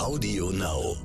Audio Now.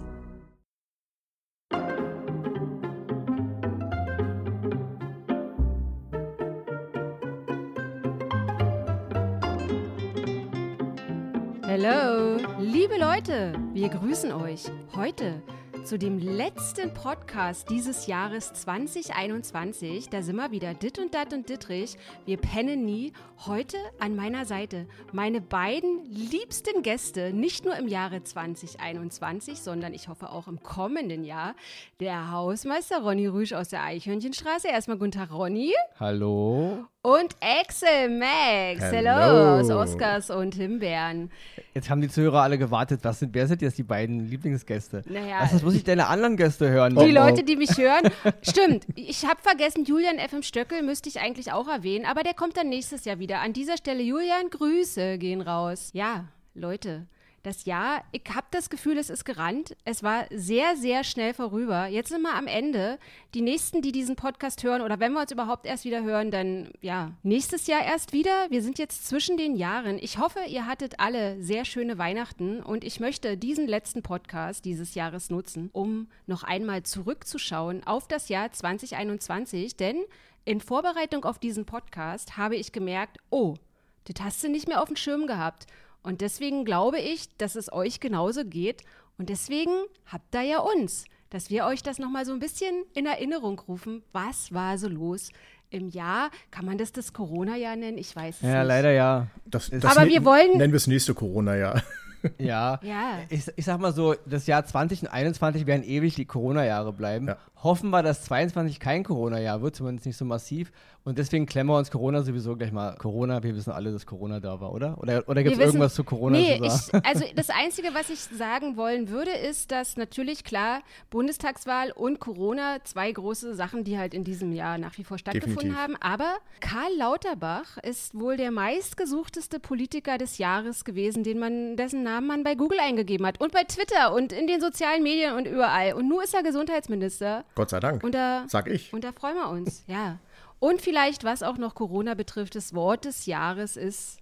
Hallo, liebe Leute, wir grüßen euch heute zu dem letzten Podcast dieses Jahres 2021. Da sind wir wieder, Dit und Dat und Dittrich. Wir pennen nie. Heute an meiner Seite meine beiden liebsten Gäste, nicht nur im Jahre 2021, sondern ich hoffe auch im kommenden Jahr. Der Hausmeister Ronny Rüsch aus der Eichhörnchenstraße. Erstmal guten Tag, Ronny. Hallo. Und Axel Max. Hello. Hello aus Oscars und Himbeeren. Jetzt haben die Zuhörer alle gewartet. Was sind, wer sind jetzt die beiden Lieblingsgäste? Naja, Was, jetzt muss ich deine anderen Gäste hören. Die Oh, oh. Leute, die mich hören. Stimmt, ich habe vergessen, Julian FM Stöckel müsste ich eigentlich auch erwähnen, aber der kommt dann nächstes Jahr wieder. An dieser Stelle, Julian, Grüße gehen raus. Ja, Leute. Das Jahr, ich habe das Gefühl, es ist gerannt. Es war sehr, sehr schnell vorüber. Jetzt sind wir am Ende. Die nächsten, die diesen Podcast hören, oder wenn wir uns überhaupt erst wieder hören, dann ja, nächstes Jahr erst wieder. Wir sind jetzt zwischen den Jahren. Ich hoffe, ihr hattet alle sehr schöne Weihnachten und ich möchte diesen letzten Podcast dieses Jahres nutzen, um noch einmal zurückzuschauen auf das Jahr 2021, denn in Vorbereitung auf diesen Podcast habe ich gemerkt, oh, das hast du nicht mehr auf dem Schirm gehabt. Und deswegen glaube ich, dass es euch genauso geht. Und deswegen habt ihr ja uns, dass wir euch das nochmal so ein bisschen in Erinnerung rufen. Was war so los im Jahr? Kann man das das Corona-Jahr nennen? Ich weiß es Ja, nicht. leider ja. Das, Aber das wir ne- wollen- Nennen wir es nächste Corona-Jahr. Ja. Ja. Ich, ich sag mal so, das Jahr 2021 werden ewig die Corona-Jahre bleiben. Ja. Hoffen wir, dass 22 kein Corona-Jahr wird, zumindest nicht so massiv. Und deswegen klemmen wir uns Corona sowieso gleich mal. Corona, wir wissen alle, dass Corona da war, oder? Oder, oder gibt es irgendwas zu Corona Nee, zu sagen? ich, also das Einzige, was ich sagen wollen würde, ist, dass natürlich klar Bundestagswahl und Corona zwei große Sachen, die halt in diesem Jahr nach wie vor stattgefunden Definitiv. haben. Aber Karl Lauterbach ist wohl der meistgesuchteste Politiker des Jahres gewesen, den man, dessen Namen man bei Google eingegeben hat und bei Twitter und in den sozialen Medien und überall. Und nur ist er Gesundheitsminister. Gott sei Dank. Und da, Sag ich. und da freuen wir uns, ja. Und vielleicht, was auch noch Corona betrifft, das Wort des Jahres ist,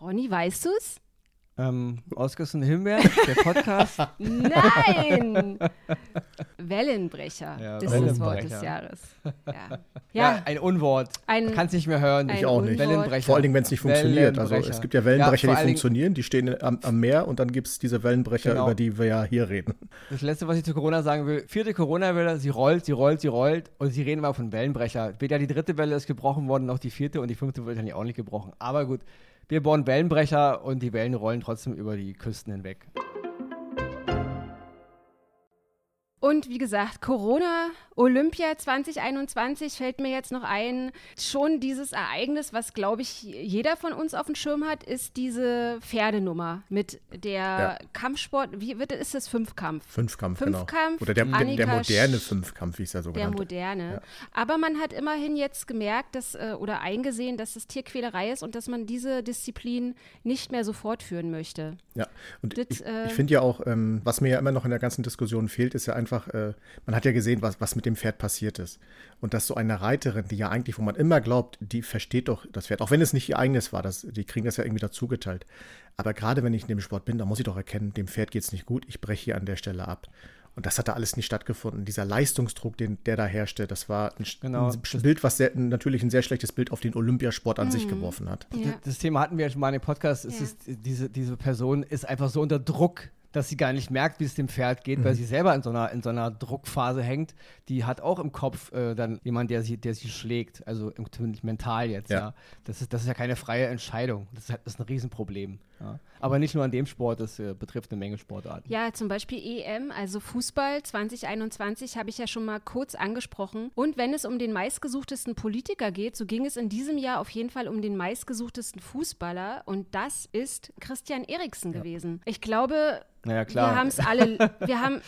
Ronny, weißt du es? Ähm, Oscars und Himbeeren, der Podcast. Nein! Wellenbrecher Ja, ist das Wort Wellenbrecher. des Jahres. Ja, ja, ja. ein Unwort. Ein- Man kann es nicht mehr hören. Ich auch nicht. Wellenbrecher. Vor allen Dingen, wenn es nicht funktioniert. Also Wellenbrecher. es gibt ja Wellenbrecher, Ja, die funktionieren, die stehen am, am Meer und dann gibt es diese Wellenbrecher, Genau. über die wir ja hier reden. Das letzte, was ich zu Corona sagen will, vierte Corona-Welle, sie rollt, sie rollt, sie rollt und sie reden immer von Wellenbrecher. Weder die dritte Welle ist gebrochen worden, noch die vierte und die fünfte wird dann auch nicht gebrochen. Aber gut, wir bauen Wellenbrecher und die Wellen rollen trotzdem über die Küsten hinweg. Und wie gesagt, Corona, Olympia 2021 fällt mir jetzt noch ein. Schon dieses Ereignis, was, glaube ich, jeder von uns auf dem Schirm hat, ist diese Pferdenummer mit der Ja. Kampfsport. Wie wird, ist das Fünfkampf? Fünfkampf, Fünfkampf, genau. Oder der, der, der moderne Fünfkampf, wie es ja so Der genannt moderne. Ja. Aber man hat immerhin jetzt gemerkt, dass, äh, oder eingesehen, dass es Tierquälerei ist und dass man diese Disziplin nicht mehr so fortführen möchte. Ja, und Das, ich, äh, ich finde ja auch, ähm, was mir ja immer noch in der ganzen Diskussion fehlt, ist ja einfach, äh, man hat ja gesehen, was, was mit dem Pferd passiert ist. Und dass so eine Reiterin, die ja eigentlich, wo man immer glaubt, die versteht doch das Pferd, auch wenn es nicht ihr eigenes war, das, die kriegen das ja irgendwie dazugeteilt. Aber gerade wenn ich in dem Sport bin, da muss ich doch erkennen, dem Pferd geht es nicht gut, ich breche hier an der Stelle ab. Und das hat da alles nicht stattgefunden. Dieser Leistungsdruck, den der da herrschte, das war ein, Genau. ein Bild, was sehr, natürlich ein sehr schlechtes Bild auf den Olympiasport an sich geworfen hat. Ja. Das, das Thema hatten wir ja schon mal im Podcast. Es Ja. ist, diese, diese Person ist einfach so unter Druck, dass sie gar nicht merkt, wie es dem Pferd geht, weil sie selber in so einer, in so einer Druckphase hängt. Die hat auch im Kopf äh, dann jemand, der sie, der sie schlägt, also im- mental jetzt. Ja. Ja. Das, ist, das ist ja keine freie Entscheidung. Das ist, das ist ein Riesenproblem. Ja. Aber nicht nur an dem Sport, das äh, betrifft eine Menge Sportarten. Ja, zum Beispiel EM, also Fußball 2021, habe ich ja schon mal kurz angesprochen. Und wenn es um den meistgesuchtesten Politiker geht, so ging es in diesem Jahr auf jeden Fall um den meistgesuchtesten Fußballer. Und das ist Christian Eriksen gewesen. Ich glaube, Naja, klar. wir haben es alle, wir haben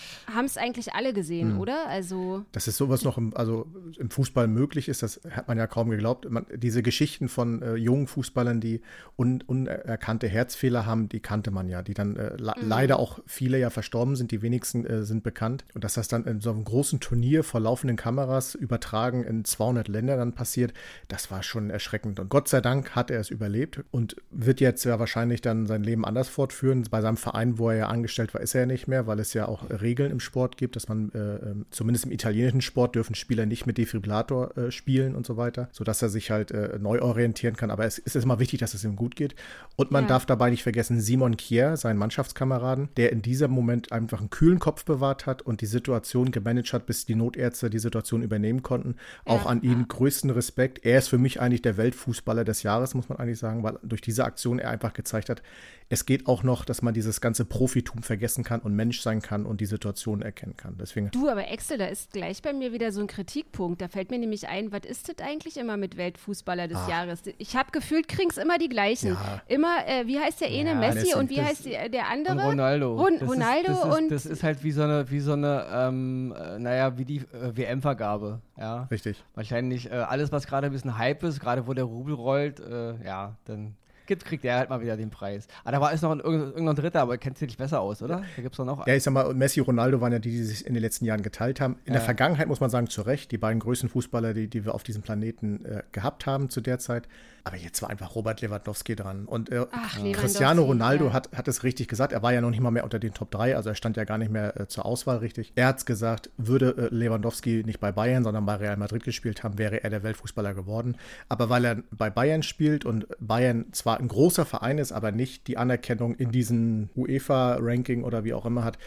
es eigentlich alle gesehen, oder? Also Dass es sowas noch im, also im Fußball möglich ist, das hat man ja kaum geglaubt. Man, diese Geschichten von äh, jungen Fußballern, die un, unerkannte Herzfehler Anfängerfehler haben, die kannte man ja, die dann äh, le mhm. leider auch viele ja verstorben sind, die wenigsten äh, sind bekannt. Und dass das dann in so einem großen Turnier vor laufenden Kameras übertragen in 200 Länder dann passiert, das war schon erschreckend. Und Gott sei Dank hat er es überlebt und wird jetzt ja wahrscheinlich dann sein Leben anders fortführen. Bei seinem Verein, wo er ja angestellt war, ist er ja nicht mehr, weil es ja auch Regeln im Sport gibt, dass man äh, ähm, zumindest im italienischen Sport dürfen Spieler nicht mit Defibrillator äh, spielen und so weiter, sodass er sich halt äh, neu orientieren kann. Aber es ist immer wichtig, dass es ihm gut geht. Und man ja. darf dabei nicht vergessen, Simon Kier, seinen Mannschaftskameraden, der in diesem Moment einfach einen kühlen Kopf bewahrt hat und die Situation gemanagt hat, bis die Notärzte die Situation übernehmen konnten. Ja. Auch an ihn größten Respekt. Er ist für mich eigentlich der Weltfußballer des Jahres, muss man eigentlich sagen, weil durch diese Aktion er einfach gezeigt hat, es geht auch noch, dass man dieses ganze Profitum vergessen kann und Mensch sein kann und die Situation erkennen kann. Deswegen du, aber Excel, da ist gleich bei mir wieder so ein Kritikpunkt. Da fällt mir nämlich ein, was ist das eigentlich immer mit Weltfußballer des Ach. Jahres? Ich habe gefühlt, kriegen es immer die gleichen. Ja. Immer, äh, wie heißt der eine? Ja, Messi und wie heißt die, äh, der andere? Und Ronaldo. Ron das Ronaldo ist, das ist, und. Das ist halt wie so eine, wie so eine ähm, äh, naja, wie die äh, WM-Vergabe. Ja. Richtig. Wahrscheinlich äh, alles, was gerade ein bisschen Hype ist, gerade wo der Rubel rollt, äh, ja, dann gibt, kriegt er halt mal wieder den Preis. Aber da war es noch ein, irgendein Dritter, aber kennt sich nicht besser aus, oder? Da gibt es noch. Ja, ich sag mal, Messi und Ronaldo waren ja die, die sich in den letzten Jahren geteilt haben. In ja. der Vergangenheit muss man sagen, zu Recht, die beiden größten Fußballer, die, die wir auf diesem Planeten äh, gehabt haben zu der Zeit. Aber jetzt war einfach Robert Lewandowski dran. Und äh, Ach, Cristiano Ronaldo ja. hat, hat es richtig gesagt. Er war ja noch nicht mal mehr unter den Top 3, also er stand ja gar nicht mehr äh, zur Auswahl richtig. Er hat es gesagt, würde äh, Lewandowski nicht bei Bayern, sondern bei Real Madrid gespielt haben, wäre er der Weltfußballer geworden. Aber weil er bei Bayern spielt und Bayern zwar ein großer Verein ist, aber nicht die Anerkennung in diesem UEFA-Ranking oder wie auch immer hat,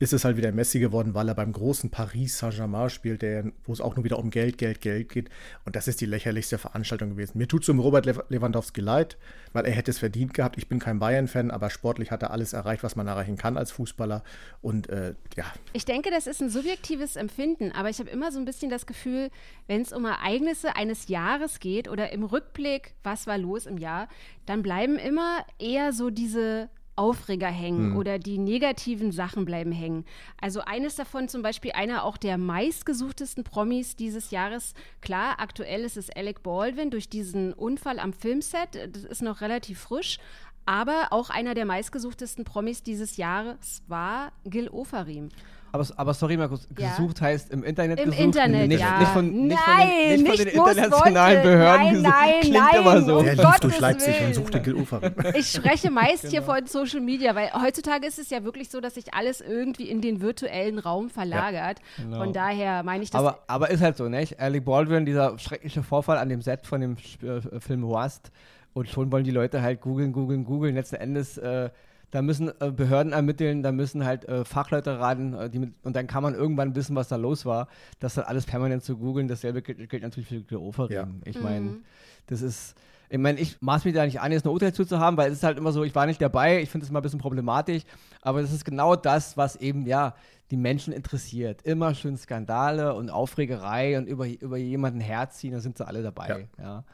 ist es halt wieder Messi geworden, weil er beim großen Paris Saint-Germain spielt, der, wo es auch nur wieder um Geld, Geld, Geld geht. Und das ist die lächerlichste Veranstaltung gewesen. Mir tut es um Robert Lewandowski leid, weil er hätte es verdient gehabt. Ich bin kein Bayern-Fan, aber sportlich hat er alles erreicht, was man erreichen kann als Fußballer. Und äh, ja. Ich denke, das ist ein subjektives Empfinden, aber ich habe immer so ein bisschen das Gefühl, wenn es um Ereignisse eines Jahres geht oder im Rückblick, was war los im Jahr, dann bleiben immer eher so diese Aufreger hängen mhm. oder die negativen Sachen bleiben hängen. Also eines davon zum Beispiel einer auch der meistgesuchtesten Promis dieses Jahres. Klar, aktuell ist es Alec Baldwin durch diesen Unfall am Filmset. Das ist noch relativ frisch. Aber auch einer der meistgesuchtesten Promis dieses Jahres war Gil Ofarim. Aber, aber sorry, Markus, ja. gesucht heißt im Internet Im gesucht. Internet, nicht, ja. Nicht von, nicht nein, von den, nicht von den internationalen wollte. Behörden nein, nein, Klingt nein, immer so. Der lief durch Leipzig Willen. und suchte Gil Ufer. Ich spreche meist genau. hier von Social Media, weil heutzutage ist es ja wirklich so, dass sich alles irgendwie in den virtuellen Raum verlagert. Ja. Genau. Von daher meine ich das. Aber, aber ist halt so, nicht? Alec Baldwin, dieser schreckliche Vorfall an dem Set von dem äh, Film Rust. Und schon wollen die Leute halt googeln, googeln, googeln. Letzten Endes äh, da müssen äh, Behörden ermitteln, da müssen halt äh, Fachleute raten äh, mit, und dann kann man irgendwann wissen, was da los war. Das dann alles permanent zu googeln, dasselbe gilt, gilt natürlich für die Oferin. Ja. Ich meine, mhm. das ist, ich meine, ich maß mich da nicht an, jetzt ein Urteil zuzuhaben, weil es ist halt immer so, ich war nicht dabei, ich finde es mal ein bisschen problematisch, aber das ist genau das, was eben, ja, die Menschen interessiert. Immer schön Skandale und Aufregerei und über, über jemanden herziehen, da sind sie alle dabei, ja. ja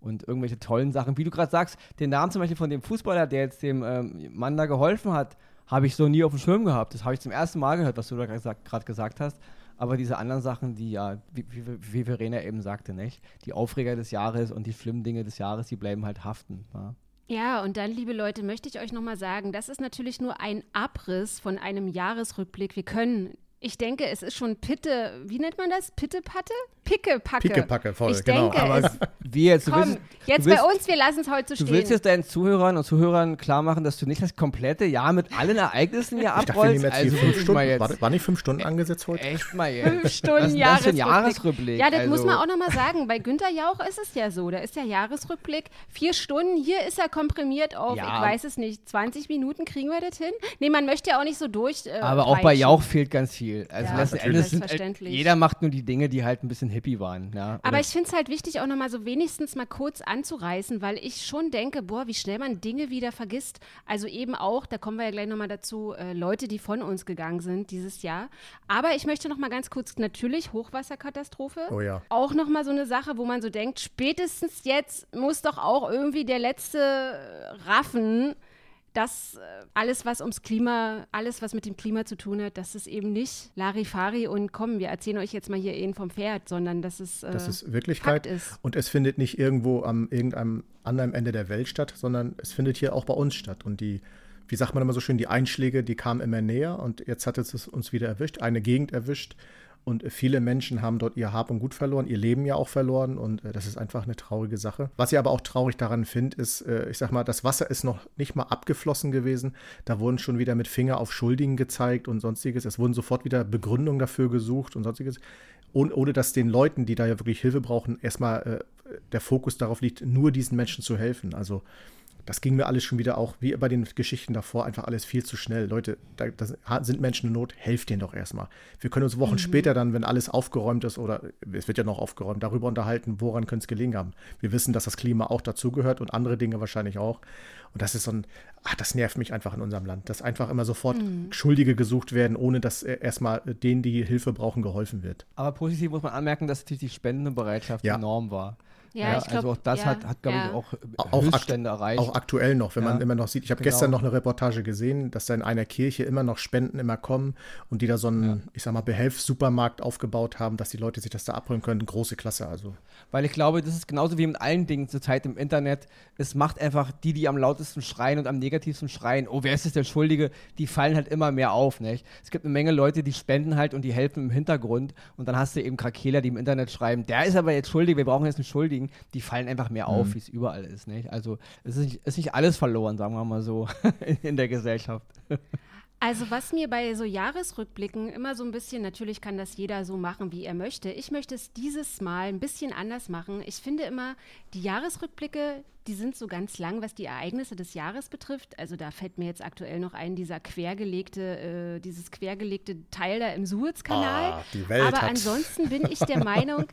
und irgendwelche tollen Sachen. Wie du gerade sagst, den Namen zum Beispiel von dem Fußballer, der jetzt dem ähm, Mann da geholfen hat, habe ich so nie auf dem Schirm gehabt. Das habe ich zum ersten Mal gehört, was du da gerade gesagt hast. Aber diese anderen Sachen, die ja, wie, wie, Verena eben sagte, nicht? Die Aufreger des Jahres und die schlimmen Dinge des Jahres, die bleiben halt haften. Ja? Ja, und dann, liebe Leute, möchte ich euch nochmal sagen, das ist natürlich nur ein Abriss von einem Jahresrückblick. Wir können ich denke, es ist schon Pitte, wie nennt man das? Pitte-Patte? Picke-Packe. Picke-Packe, voll, ich genau. Denke, Aber wie jetzt? Komm, willst, jetzt willst, bei uns, wir lassen es heute so stehen. Du willst jetzt deinen Zuhörern und Zuhörern klar machen, dass du nicht das komplette Jahr mit allen Ereignissen hier abrollst. Dachte, also fünf Stunden. Jetzt. War, war, nicht fünf Stunden angesetzt heute? Echt mal jetzt. Fünf Stunden das, das Jahresrückblick. Ja, das also. muss man auch nochmal sagen. Bei Günter Jauch ist es ja so. Da ist der Jahresrückblick vier Stunden. Hier ist er komprimiert auf, ja. ich weiß es nicht, 20 Minuten kriegen wir das hin? Nee, man möchte ja auch nicht so durch. Äh, Aber auch bei Jauch fehlt ganz viel. Also ja, Endes sind, äh, jeder macht nur die Dinge, die halt ein bisschen hippie waren. Ja? Aber ich finde es halt wichtig, auch nochmal so wenigstens mal kurz anzureißen, weil ich schon denke, boah, wie schnell man Dinge wieder vergisst. Also eben auch, da kommen wir ja gleich nochmal dazu, äh, Leute, die von uns gegangen sind dieses Jahr. Aber ich möchte nochmal ganz kurz, natürlich Hochwasserkatastrophe. Oh ja. Auch nochmal so eine Sache, wo man so denkt, spätestens jetzt muss doch auch irgendwie der letzte Raffen dass äh, alles, was ums Klima, alles, was mit dem Klima zu tun hat, dass es eben nicht Larifari und komm, wir erzählen euch jetzt mal hier eben vom Pferd, sondern dass es äh, das ist Wirklichkeit. Ist. und es findet nicht irgendwo am irgendeinem anderen Ende der Welt statt, sondern es findet hier auch bei uns statt. Und die wie sagt man immer so schön, die Einschläge, die kamen immer näher. Und jetzt hat es uns wieder erwischt, eine Gegend erwischt, und viele Menschen haben dort ihr Hab und Gut verloren, ihr Leben ja auch verloren. Und äh, das ist einfach eine traurige Sache. Was ich aber auch traurig daran finde, ist, äh, ich sag mal, das Wasser ist noch nicht mal abgeflossen gewesen. Da wurden schon wieder mit Finger auf Schuldigen gezeigt und sonstiges. Es wurden sofort wieder Begründungen dafür gesucht und sonstiges. Ohne, ohne dass den Leuten, die da ja wirklich Hilfe brauchen, erstmal äh, der Fokus darauf liegt, nur diesen Menschen zu helfen. Also das ging mir alles schon wieder auch, wie bei den Geschichten davor, einfach alles viel zu schnell. Leute, da, da sind Menschen in Not, helft denen doch erstmal. Wir können uns Wochen mhm. später dann, wenn alles aufgeräumt ist, oder es wird ja noch aufgeräumt, darüber unterhalten, woran könnte es gelegen haben. Wir wissen, dass das Klima auch dazugehört und andere Dinge wahrscheinlich auch. Und das ist so ein, ach, das nervt mich einfach in unserem Land, dass einfach immer sofort mhm. Schuldige gesucht werden, ohne dass erstmal denen, die Hilfe brauchen, geholfen wird. Aber positiv muss man anmerken, dass natürlich die Spendenbereitschaft ja. enorm war. Ja, ja glaub, also auch das ja, hat, hat glaube ich, auch, Höchststände erreicht. Auch aktuell noch, wenn man immer noch sieht. Ich habe genau. gestern noch eine Reportage gesehen, dass da in einer Kirche immer noch Spenden immer kommen und die da so einen, ich sag mal, Behelfssupermarkt aufgebaut haben, dass die Leute sich das da abholen können. Große Klasse also. Weil ich glaube, das ist genauso wie mit allen Dingen zurzeit im Internet. Es macht einfach die, die am lautesten schreien und am negativsten schreien, oh, wer ist jetzt der Schuldige, die fallen halt immer mehr auf. Nicht? Es gibt eine Menge Leute, die spenden halt und die helfen im Hintergrund und dann hast du eben Krakeler, die im Internet schreiben, der ist aber jetzt schuldig, wir brauchen jetzt einen Schuldigen kriegen, die fallen einfach mehr auf, mhm. wie es überall ist. Nicht? Also es ist nicht, ist nicht alles verloren, sagen wir mal so, in, in der Gesellschaft. Also was mir bei so Jahresrückblicken immer so ein bisschen, natürlich kann das jeder so machen, wie er möchte. Ich möchte es dieses Mal ein bisschen anders machen. Ich finde immer, die Jahresrückblicke, die sind so ganz lang, was die Ereignisse des Jahres betrifft. Also da fällt mir jetzt aktuell noch ein, dieser quergelegte, äh, dieses quergelegte Teil da im Suezkanal. Ah, die Welt Aber hat. ansonsten bin ich der Meinung,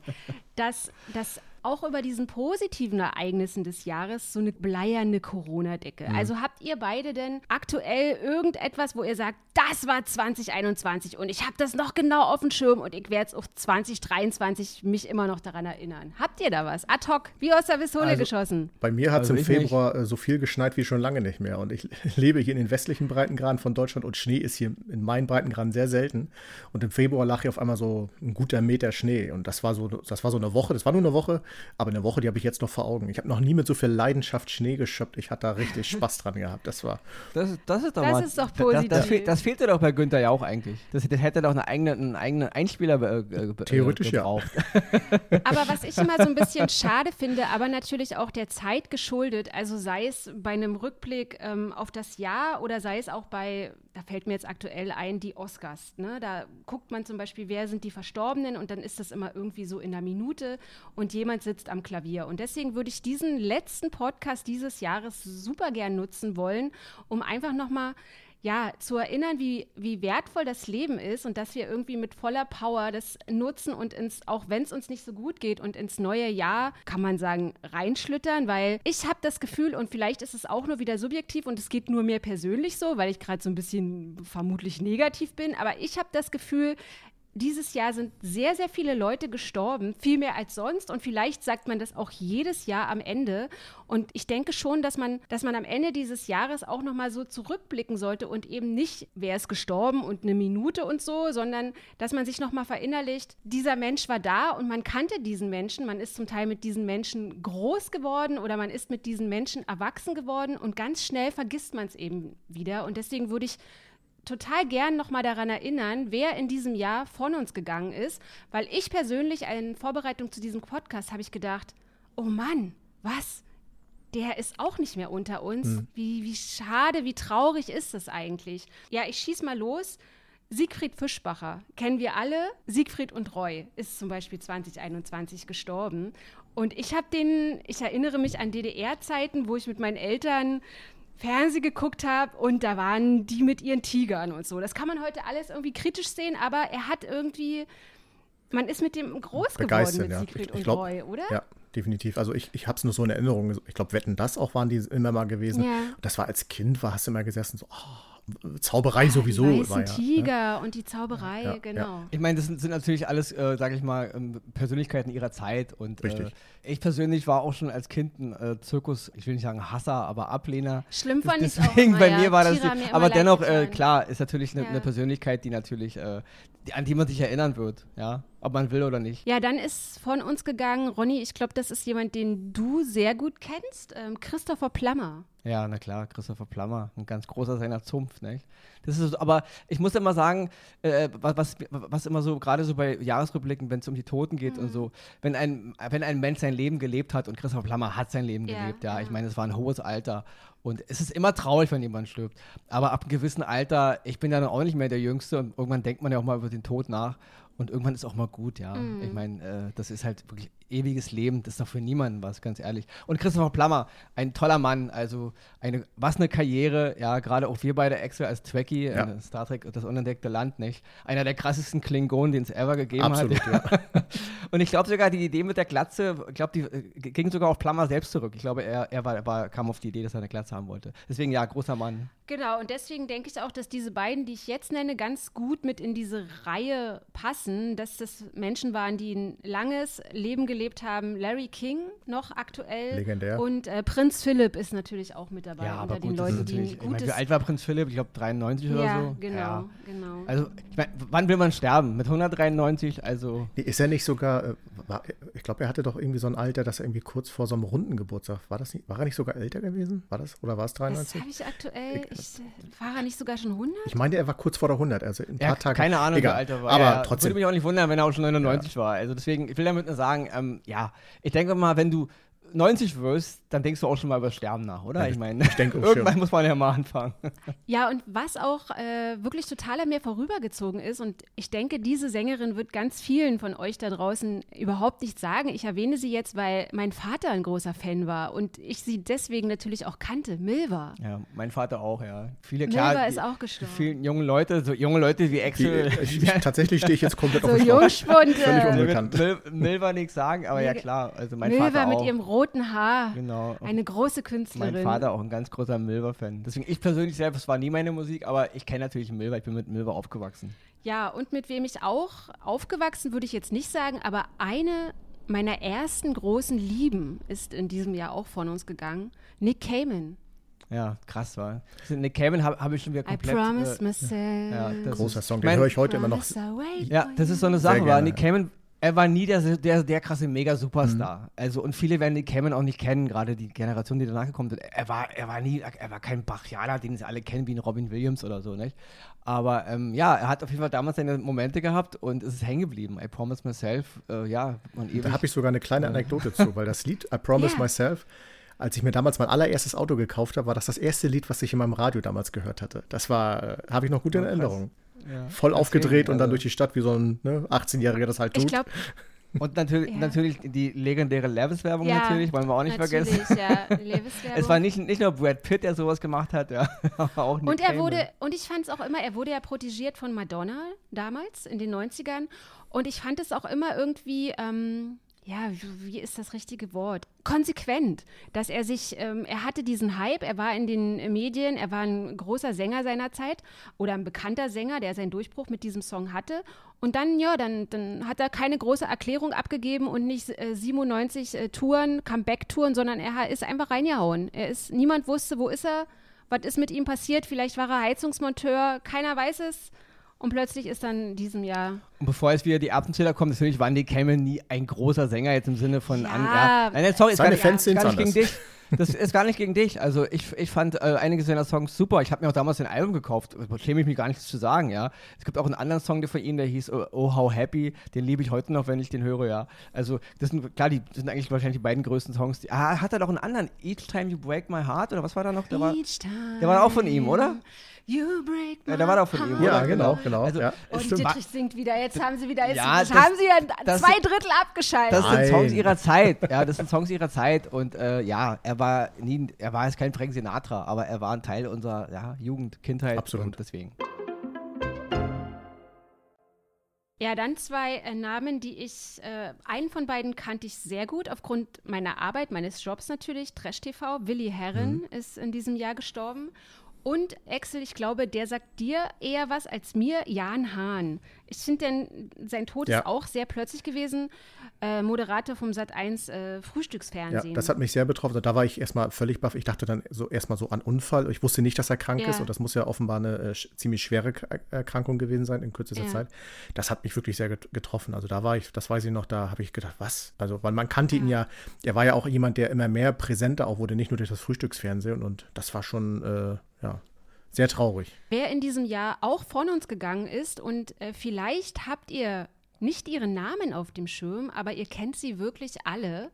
dass das auch über diesen positiven Ereignissen des Jahres so eine bleierne Corona-Decke. Mhm. Also habt ihr beide denn aktuell irgendetwas, wo ihr sagt, das war 2021 und ich habe das noch genau auf dem Schirm und ich werde es auf 2023 mich immer noch daran erinnern. Habt ihr da was? Ad hoc, wie aus der Pistole also, geschossen? Bei mir hat es also im Februar nicht. Äh, so viel geschneit wie schon lange nicht mehr und ich lebe hier in den westlichen Breitengraden von Deutschland und Schnee ist hier in meinen Breitengraden sehr selten und im Februar lag hier auf einmal so ein guter Meter Schnee und das war so, das war so eine Woche, das war nur eine Woche aber eine Woche, die habe ich jetzt noch vor Augen. Ich habe noch nie mit so viel Leidenschaft Schnee geschöpft. Ich hatte da richtig Spaß dran gehabt. Das war. Das, das ist doch das mal, ist doch positiv. Das, das, fehl, das, fehlte doch bei Günther ja auch eigentlich. Das, das hätte doch eine eigene, einen eigenen Einspieler äh, äh, Theoretisch gebraucht. ja. aber was ich immer so ein bisschen schade finde, aber natürlich auch der Zeit geschuldet, also sei es bei einem Rückblick ähm, auf das Jahr oder sei es auch bei da fällt mir jetzt aktuell ein, die Oscars. Ne? Da guckt man zum Beispiel, wer sind die Verstorbenen und dann ist das immer irgendwie so in einer Minute und jemand sitzt am Klavier. Und deswegen würde ich diesen letzten Podcast dieses Jahres super gern nutzen wollen, um einfach nochmal ja, zu erinnern, wie, wie wertvoll das Leben ist und dass wir irgendwie mit voller Power das nutzen und ins, auch wenn es uns nicht so gut geht und ins neue Jahr, kann man sagen, reinschlüttern, weil ich habe das Gefühl und vielleicht ist es auch nur wieder subjektiv und es geht nur mir persönlich so, weil ich gerade so ein bisschen vermutlich negativ bin, aber ich habe das Gefühl, dieses Jahr sind sehr, sehr viele Leute gestorben, viel mehr als sonst. Und vielleicht sagt man das auch jedes Jahr am Ende. Und ich denke schon, dass man, dass man am Ende dieses Jahres auch nochmal so zurückblicken sollte und eben nicht, wer ist gestorben und eine Minute und so, sondern dass man sich nochmal verinnerlicht, dieser Mensch war da und man kannte diesen Menschen. Man ist zum Teil mit diesen Menschen groß geworden oder man ist mit diesen Menschen erwachsen geworden und ganz schnell vergisst man es eben wieder. Und deswegen würde ich total gern nochmal daran erinnern, wer in diesem Jahr von uns gegangen ist, weil ich persönlich in Vorbereitung zu diesem Podcast habe ich gedacht, oh Mann, was? Der ist auch nicht mehr unter uns. Mhm. Wie, wie schade, wie traurig ist das eigentlich? Ja, ich schieß mal los. Siegfried Fischbacher kennen wir alle. Siegfried und Roy ist zum Beispiel 2021 gestorben. Und ich habe den, ich erinnere mich an DDR-Zeiten, wo ich mit meinen Eltern Fernsehen geguckt habe und da waren die mit ihren Tigern und so. Das kann man heute alles irgendwie kritisch sehen, aber er hat irgendwie, man ist mit dem groß geworden mit ja. Siegfried ich, und ich glaub, Roy, oder? Ja, definitiv. Also ich, ich habe es nur so in Erinnerung. Ich glaube, Wetten, das auch waren die immer mal gewesen. Ja. Das war als Kind, war hast du immer gesessen so, oh, Zauberei sowieso. Die war ja, ne? Tiger und die Zauberei, Ja, ja. genau. Ich meine, das sind, sind natürlich alles, äh, sage ich mal, ähm, Persönlichkeiten ihrer Zeit. Und äh, Richtig. ich persönlich war auch schon als Kind ein äh, Zirkus, ich will nicht sagen Hasser, aber Ablehner. Schlimm fand ich auch Deswegen immer, bei ja. mir war das, nicht, mir aber dennoch, äh, klar, ist natürlich eine, Ja. eine Persönlichkeit, die natürlich, äh, die, an die man sich erinnern wird, ja, ob man will oder nicht. Ja, dann ist von uns gegangen, Ronny, ich glaube, das ist jemand, den du sehr gut kennst, ähm, Christopher Plummer. Ja, na klar, Christopher Plummer, ein ganz großer seiner Zunft, nicht? Das ist, aber ich muss immer sagen, äh, was, was, immer so, gerade so bei Jahresrückblicken, wenn es um die Toten geht Mhm. und so, wenn ein, wenn ein Mensch sein Leben gelebt hat und Christopher Plummer hat sein Leben Ja, gelebt, ja, ich ja. meine, es war ein hohes Alter und es ist immer traurig, wenn jemand stirbt, aber ab einem gewissen Alter, ich bin ja dann auch nicht mehr der Jüngste und irgendwann denkt man ja auch mal über den Tod nach und irgendwann ist auch mal gut, ja. Mhm. Ich meine, äh, das ist halt wirklich ewiges Leben, das ist doch für niemanden was, ganz ehrlich. Und Christopher Plummer, ein toller Mann, also eine, was eine Karriere, ja, gerade auch wir beide Excel als Trekkie Ja. in Star Trek, das unentdeckte Land, nicht? Einer der krassesten Klingonen, den es ever gegeben Absolut, hat. Und ich glaube sogar, die Idee mit der Glatze, ich glaube, die äh, ging sogar auf Plummer selbst zurück. Ich glaube, er, er war, war, kam auf die Idee, dass er eine Glatze haben wollte. Deswegen, ja, großer Mann. Genau, und deswegen denke ich auch, dass diese beiden, die ich jetzt nenne, ganz gut mit in diese Reihe passen, dass das Menschen waren, die ein langes Leben gelebt haben. Larry King noch aktuell. Legendär. Und äh, Prinz Philipp ist natürlich auch mit dabei Ja, unter aber den das Leuten, die natürlich, ein ich meine, wie alt war Prinz Philipp? Ich glaube 93 oder ja, so. genau, Ja. genau. Also, ich meine, wann will man sterben? Mit 193? Also, Nee, Ist er nicht sogar, äh, war, ich glaube, er hatte doch irgendwie so ein Alter, dass er irgendwie kurz vor so einem runden Geburtstag, war das nicht, war er nicht sogar älter gewesen? War das, oder war es Was 93? habe ich aktuell? Ich, äh, war er nicht sogar schon 100? Ich meinte, er war kurz vor der 100, also ein paar ja, Tage. keine Ahnung, Egal. wie alt er war. Aber ja, trotzdem. Würde mich auch nicht wundern, wenn er auch schon 99 war. Also deswegen, ich will damit nur sagen, ähm, ja, ich denke mal, wenn du 90 wirst, dann denkst du auch schon mal über Sterben nach, oder? Ja, ich meine, ich denke auch irgendwann muss man ja mal anfangen. Ja, und was auch äh, wirklich total an mir vorübergezogen ist, und ich denke, diese Sängerin wird ganz vielen von euch da draußen überhaupt nicht sagen. Ich erwähne sie jetzt, weil mein Vater ein großer Fan war und ich sie deswegen natürlich auch kannte. Milva. Ja, mein Vater auch, ja. Viele, Milva klar, ist die- auch gestorben. vielen jungen Leute, so junge Leute wie Die, Axel. ich, ich, tatsächlich stehe ich jetzt komplett So auf dem. Jungspund. Völlig äh, unbekannt. Mil, Mil war nichts sagen, aber ja Milva- klar, also mein Milva Vater mit auch. ihrem roten Haar. Genau. Eine große Künstlerin. Mein Vater auch ein ganz großer Milver-Fan. Deswegen, ich persönlich selbst, es war nie meine Musik, aber ich kenne natürlich Milver, ich bin mit Milver aufgewachsen. Ja, und mit wem ich auch aufgewachsen, würde ich jetzt nicht sagen, aber eine meiner ersten großen Lieben ist in diesem Jahr auch von uns gegangen. Nick Cayman. Ja, krass war. Nick Cayman habe hab ich schon wieder I komplett. promise äh, myself. ja, das Großer ist- Song, den höre ich heute immer noch. Ja, das ist so eine Sache, war. Nick Cayman, er war nie der, der, der krasse Mega-Superstar. Mhm. Also, und viele werden Nick Cayman auch nicht kennen, gerade die Generation, die danach gekommen sind. Er war, er war nie, er war kein Brachialer, den sie alle kennen, wie ein Robin Williams oder so, nicht? Aber ähm, ja, er hat auf jeden Fall damals seine Momente gehabt und es ist hängen geblieben. I Promise Myself, äh, ja, und ewig. Da habe ich sogar eine kleine Anekdote zu, weil das Lied I Promise Ja. Myself, als ich mir damals mein allererstes Auto gekauft habe, war das das erste Lied, was ich in meinem Radio damals gehört hatte. Das war, äh, habe ich noch gut in Oh. Erinnerung. Ja. Voll aufgedreht und dann also- durch die Stadt, wie so ein ne, 18-Jähriger das halt tut. Ich glaube, Und natürlich, Ja. natürlich die legendäre Levis-Werbung Ja, natürlich, wollen wir auch nicht vergessen. ja. Es war nicht, nicht nur Brad Pitt, der sowas gemacht hat, ja, aber auch Nick Und er Cayman. wurde, und ich fand es auch immer, er wurde ja protegiert von Madonna damals in den 90ern. Und ich fand es auch immer irgendwie, ähm, ja, wie, ist das richtige Wort? Konsequent, dass er sich, ähm, er hatte diesen Hype, er war in den Medien, er war ein großer Sänger seiner Zeit oder ein bekannter Sänger, der seinen Durchbruch mit diesem Song hatte. Und dann, ja, dann, dann hat er keine große Erklärung abgegeben und nicht äh, 97 äh, Touren, Comeback-Touren, sondern er ist einfach reingehauen. Er ist, niemand wusste, wo ist er, was ist mit ihm passiert, vielleicht war er Heizungsmonteur, keiner weiß es. Und plötzlich ist dann in diesem Jahr. Und bevor jetzt wieder die Erbsenzähler kommen, natürlich war Nick Cayman nie ein großer Sänger jetzt im Sinne von. Ja. An, ja. Nein, nein, sorry, ist Seine gar nicht, Fans ist gar sehen's nicht gegen anders. dich. Das ist gar nicht gegen dich. Also ich, ich fand äh, einige seiner Songs super. Ich habe mir auch damals ein Album gekauft. Da schäme ich mich gar nichts zu sagen, ja. Es gibt auch einen anderen Song der von ihm, der hieß Oh, oh How Happy. Den liebe ich heute noch, wenn ich den höre, ja. Also das sind klar, die das sind eigentlich wahrscheinlich die beiden größten Songs. Die, ah, hat er doch einen anderen? Each Time You Break My Heart oder was war da noch? Der war, Each time der war auch von ihm, oder? You break Ja, der war doch von ihm, my ja, oder? genau, genau. Also, ja. Und Stimmt. Dietrich singt wieder. Jetzt haben sie wieder, jetzt Ja, das- haben sie ja das- zwei Drittel abgeschaltet. Das sind. Songs ihrer Zeit. Ja, das sind Songs ihrer Zeit. Und äh, ja, er war nie, er war jetzt kein Frank Sinatra, aber er war ein Teil unserer ja, Jugend, Kindheit. Absolut. Und deswegen. Ja, dann zwei äh, Namen, die ich, äh, einen von beiden kannte ich sehr gut aufgrund meiner Arbeit, meines Jobs natürlich, Trash TV. Willi Herren ist in diesem Jahr gestorben. Und Axel, ich glaube, der sagt dir eher was als mir, Jan Hahn. Ich finde denn, sein Tod Ja. ist auch sehr plötzlich gewesen. Äh, Moderator vom Sat1 äh, Ja, Frühstücksfernsehen. das hat mich sehr betroffen. Da war ich erstmal völlig baff. Ich dachte dann so erstmal so an Unfall. Ich wusste nicht, dass er krank Ja. ist und das muss ja offenbar eine äh, ziemlich schwere K- Erkrankung gewesen sein in kürzester Ja. Zeit. Das hat mich wirklich sehr get- getroffen. Also da war ich, das weiß ich noch, da habe ich gedacht, was? Also, weil man kannte ihn ja, er war ja auch jemand, der immer mehr präsenter auch wurde, nicht nur durch das Frühstücksfernsehen und das war schon, äh, ja, sehr traurig. Wer in diesem Jahr auch von uns gegangen ist und äh, vielleicht habt ihr nicht ihren Namen auf dem Schirm, aber ihr kennt sie wirklich alle.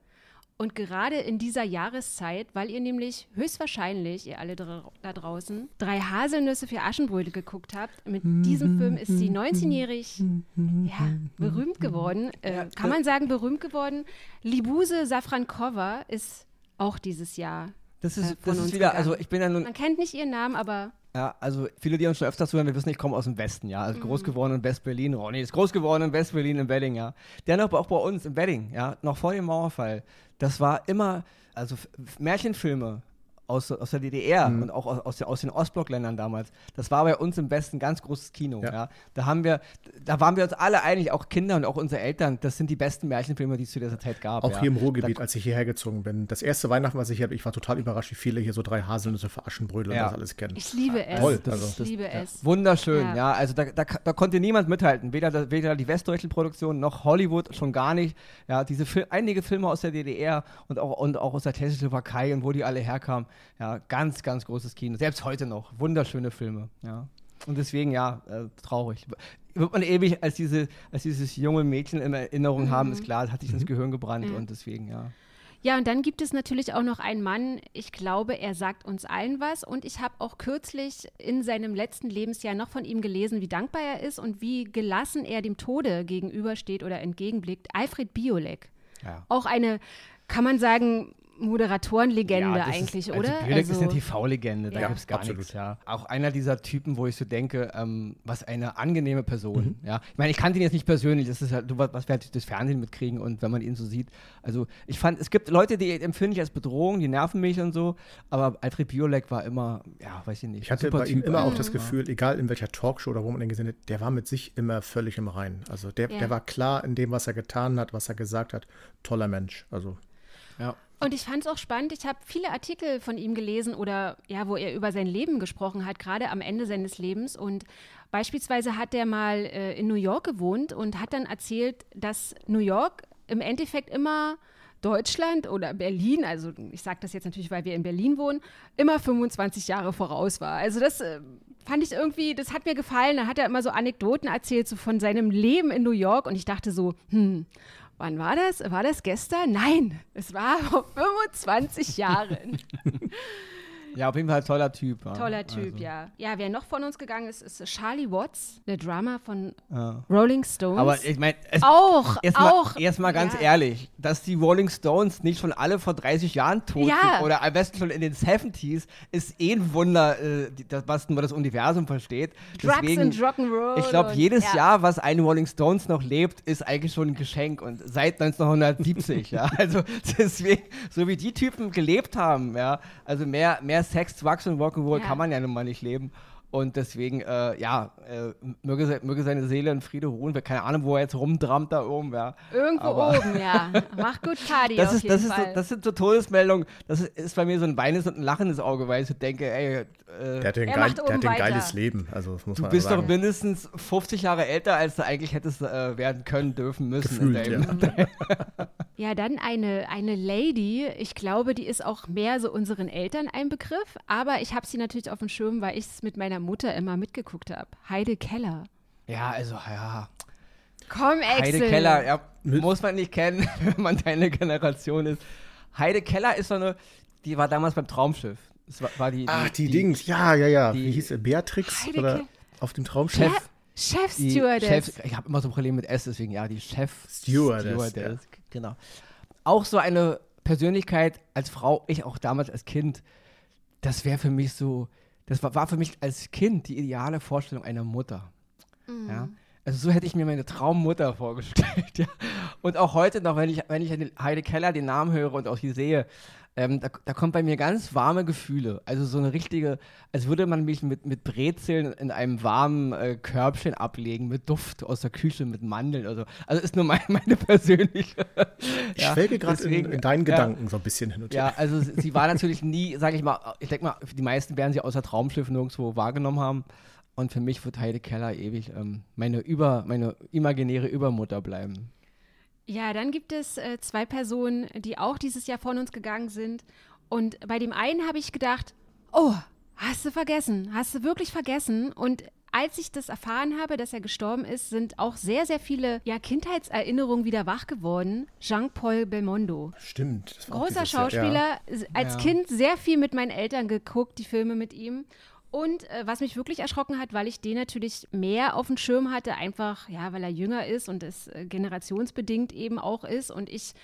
Und gerade in dieser Jahreszeit, weil ihr nämlich höchstwahrscheinlich, ihr alle dra da draußen, drei Haselnüsse für Aschenbrödel geguckt habt, mit diesem Film ist sie 19-jährig ja, berühmt geworden. Äh, kann man sagen, berühmt geworden. Libuse Safrankova ist auch dieses Jahr. Das äh, ist, von das ist wieder, gegangen. also ich bin ja nun Man kennt nicht ihren Namen, aber Ja, also viele, die uns schon öfters hören, wir wissen, ich komme aus dem Westen, ja. Also groß geworden in West-Berlin. Ronny ist groß geworden in West-Berlin, im Wedding, ja. Der noch auch bei uns im Wedding, ja, noch vor dem Mauerfall. Das war immer, also Märchenfilme aus, aus der DDR und auch aus, aus, den- aus den Ostblockländern damals. Das war bei uns im Westen ganz großes Kino, ja. Ja. Da haben wir, da waren wir uns alle einig, auch Kinder und auch unsere Eltern, das sind die besten Märchenfilme, die es zu dieser Zeit gab. Auch ja. hier im Ruhrgebiet, als ich hierher gezogen bin. Das erste Weihnachten, was ich hier hatte, ich war total überrascht, wie viele hier so drei Haselnüsse für Aschenbrödel und Ja. das alles kennen. ich liebe es. Toll, ich also. liebe es. Wunderschön, Ja. ja. Also da, da, da konnte niemand mithalten. Weder, da- weder die westdeutsche Produktion noch Hollywood, schon gar nicht. Ja, diese Fil einige Filme aus der DDR und auch, und auch aus der Tschechoslowakei und wo die alle herkamen. Ja, ganz, ganz großes Kino. Selbst heute noch. Wunderschöne Filme. Ja. Und deswegen, ja, äh, traurig. Wird man ewig als, diese, als dieses junge Mädchen in Erinnerung haben, ist klar, das hat sich ins Gehirn gebrannt Ja. und deswegen, ja. Ja, und dann gibt es natürlich auch noch einen Mann, ich glaube, er sagt uns allen was. Und ich habe auch kürzlich in seinem letzten Lebensjahr noch von ihm gelesen, wie dankbar er ist und wie gelassen er dem Tode gegenübersteht oder entgegenblickt. Alfred Biolek. ja. Auch eine, kann man sagen, Moderatorenlegende das eigentlich, ist, oder? Also Bielik ist eine TV-Legende, da Ja. gibt es gar Absolut. nichts. Ja. Auch einer dieser Typen, wo ich so denke, ähm, was eine angenehme Person. Mhm. Ja. Ich meine, ich kannte ihn jetzt nicht persönlich, das ist halt, du, was was wir halt durch das Fernsehen mitkriegen und wenn man ihn so sieht. Also ich fand, es gibt Leute, die empfinde ich als Bedrohung, die nerven mich und so, aber Alfred Biolek war immer, ja, weiß ich nicht. Ich hatte super bei ihm Typ immer auch das Gefühl, egal in welcher Talkshow oder wo man ihn gesehen hat, der war mit sich immer völlig im Reinen. Also der, Ja. der war klar in dem, was er getan hat, was er gesagt hat. Toller Mensch. Also Ja. Und ich fand es auch spannend. Ich habe viele Artikel von ihm gelesen oder ja, wo er über sein Leben gesprochen hat, gerade am Ende seines Lebens. Und beispielsweise hat er mal äh, in New York gewohnt und hat dann erzählt, dass New York im Endeffekt immer Deutschland oder Berlin, also ich sage das jetzt natürlich, weil wir in Berlin wohnen, immer 25 Jahre voraus war. Also das äh, fand ich irgendwie, das hat mir gefallen. Da hat er immer so Anekdoten erzählt, so von seinem Leben in New York. Und ich dachte so, hm, Wann war das? War das gestern? Nein, es war vor 25 Jahren. ja, auf jeden Fall toller Typ. Ja. Toller Typ, Also, ja. Ja, wer noch von uns gegangen ist, ist Charlie Watts, der Drummer von Ja. Rolling Stones. Aber ich meine, auch, Erstmal auch. erst mal ganz ja. ehrlich, dass die Rolling Stones nicht schon alle vor 30 Jahren tot sind oder am besten schon in den 70s, ist eh ein Wunder, äh, das, was nur das Universum versteht. Drugs Deswegen, and Rock'n'Roll. ich glaube, jedes ja. Jahr, was eine Rolling Stones noch lebt, ist eigentlich schon ein Geschenk und seit 1970, ja. Also deswegen, so wie die Typen gelebt haben, ja, also mehr, mehr Sex, Drugs und Rock'n'Roll Ja. kann man ja nun mal nicht leben. Und deswegen, äh, ja, äh, möge, möge seine Seele in Friede ruhen. Keine Ahnung, wo er jetzt rumdrammt da oben, ja. Irgendwo aber- oben, ja. Mach gut Party Das, auf ist, jeden das, ist so, das sind so Todesmeldungen. Das ist, ist bei mir so ein weines und ein lachendes Auge, weil ich so denke, ey, äh, der hatte ein, Er geil, der hatte ein geiles Leben. Also das muss du man bist sagen. doch mindestens 50 Jahre älter, als du eigentlich hättest äh, werden können, dürfen, müssen. Gefühlt, in deinem- Ja, dann eine, eine Lady, ich glaube, die ist auch mehr so unseren Eltern ein Begriff, aber ich habe sie natürlich auf dem Schirm, weil ich es mit meiner Mutter immer mitgeguckt habe. Heide Keller. Ja, also, ja. Komm, Axel. Heide Keller, ja, muss man nicht kennen, wenn man deine Generation ist. Heide Keller ist so eine, die war damals beim Traumschiff. Das war, war die, Ach, die, Dings. Ja, ja, ja. die- Wie hieß er? Beatrix? Heideke. Oder auf dem Traumschiff? Chef. Chef Stewardess. Chef, ich habe immer so ein Problem mit S, deswegen ja, die Chef Stewardess, Genau. Auch so eine Persönlichkeit als Frau, ich auch damals als Kind, das wäre für mich so, das war, war für mich als Kind die ideale Vorstellung einer Mutter. Mhm. Ja? Also so hätte ich mir meine Traummutter vorgestellt, ja. Und auch heute noch, wenn ich, wenn ich Heide Keller den Namen höre und auch die sehe, ähm, da, da, kommt bei mir ganz warme Gefühle. Also so eine richtige, als würde man mich mit, mit Brezeln in einem warmen äh, Körbchen ablegen, mit Duft aus der Küche, mit Mandeln. Also, also ist nur mein, meine persönliche. ich schwelge gerade in, in, deinen ja, Gedanken so ein bisschen hin und her. Ja, also sie war natürlich nie, sage ich mal, ich denke mal, die meisten werden sie außer Traumschiff nirgendwo wahrgenommen haben. Und für mich wird Heide Keller ewig ähm, meine, über, meine imaginäre Übermutter bleiben. Ja, dann gibt es äh, zwei Personen, die auch dieses Jahr von uns gegangen sind. Und bei dem einen habe ich gedacht, oh, hast du vergessen, hast du wirklich vergessen. Und als ich das erfahren habe, dass er gestorben ist, sind auch sehr, sehr viele ja, Kindheitserinnerungen wieder wach geworden. Jean-Paul Belmondo. Stimmt. Großer Schauspieler, Jahr. als ja. Kind sehr viel mit meinen Eltern geguckt, die Filme mit ihm. Und äh, was mich wirklich erschrocken hat, weil ich den natürlich mehr auf dem Schirm hatte, einfach, ja, weil er jünger ist und es äh, generationsbedingt eben auch ist und ich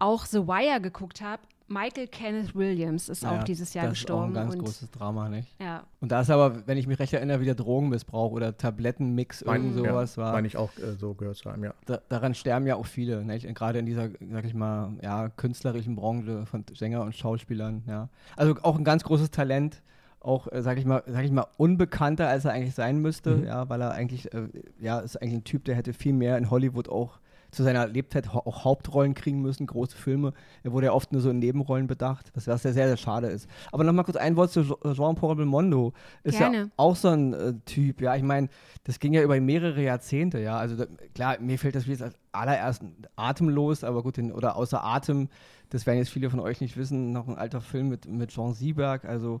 auch The Wire geguckt habe. Michael Kenneth Williams ist ja, auch dieses Jahr das gestorben. Das ist auch ein ganz großes Drama, nicht? Ja. Und da ist aber, wenn ich mich recht erinnere, wieder Drogenmissbrauch oder Tablettenmix, irgend sowas ja, war. Meine ich auch äh, so gehört zu haben, ja. Da, daran sterben ja auch viele, nicht? gerade in dieser, sag ich mal, ja, künstlerischen Branche von Sänger und Schauspielern, ja. Also auch ein ganz großes Talent auch, äh, sag ich mal, sag ich mal, unbekannter, als er eigentlich sein müsste, mhm. ja, weil er eigentlich, äh, ja, ist eigentlich ein Typ, der hätte viel mehr in Hollywood auch zu seiner Lebzeit auch Hauptrollen kriegen müssen, große Filme. Er wurde ja oft nur so in Nebenrollen bedacht, was, was sehr, sehr schade ist. Aber nochmal kurz ein Wort zu Jean-Paul Belmondo. Ist Gerne. ja auch so ein äh, Typ, ja, ich meine, das ging ja über mehrere Jahrzehnte, ja. Also da, klar, mir fällt das wie als allererst atemlos, aber gut, den, oder außer Atem das werden jetzt viele von euch nicht wissen, noch ein alter Film mit, mit Jean Sieberg. Also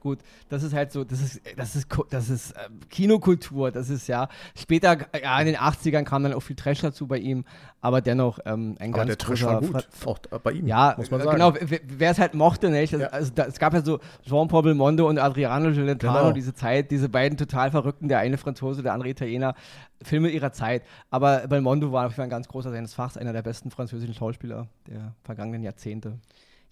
gut, das ist halt so, das ist, das ist, das ist äh, Kinokultur, das ist ja, später, ja, in den 80ern kam dann auch viel Trash dazu bei ihm, aber dennoch ähm, ein aber ganz der Trash war gut, auch bei ihm, ja, muss man sagen. Genau, wer es halt mochte, nicht? Also, ja. also da, es gab ja so Jean-Paul Belmondo und Adriano Gelentano, genau. diese Zeit, diese beiden total Verrückten, der eine Franzose, der andere Italiener, Filme ihrer Zeit. Aber Belmondo war ein ganz großer seines Fachs, einer der besten französischen Schauspieler der vergangenen Jahrzehnte.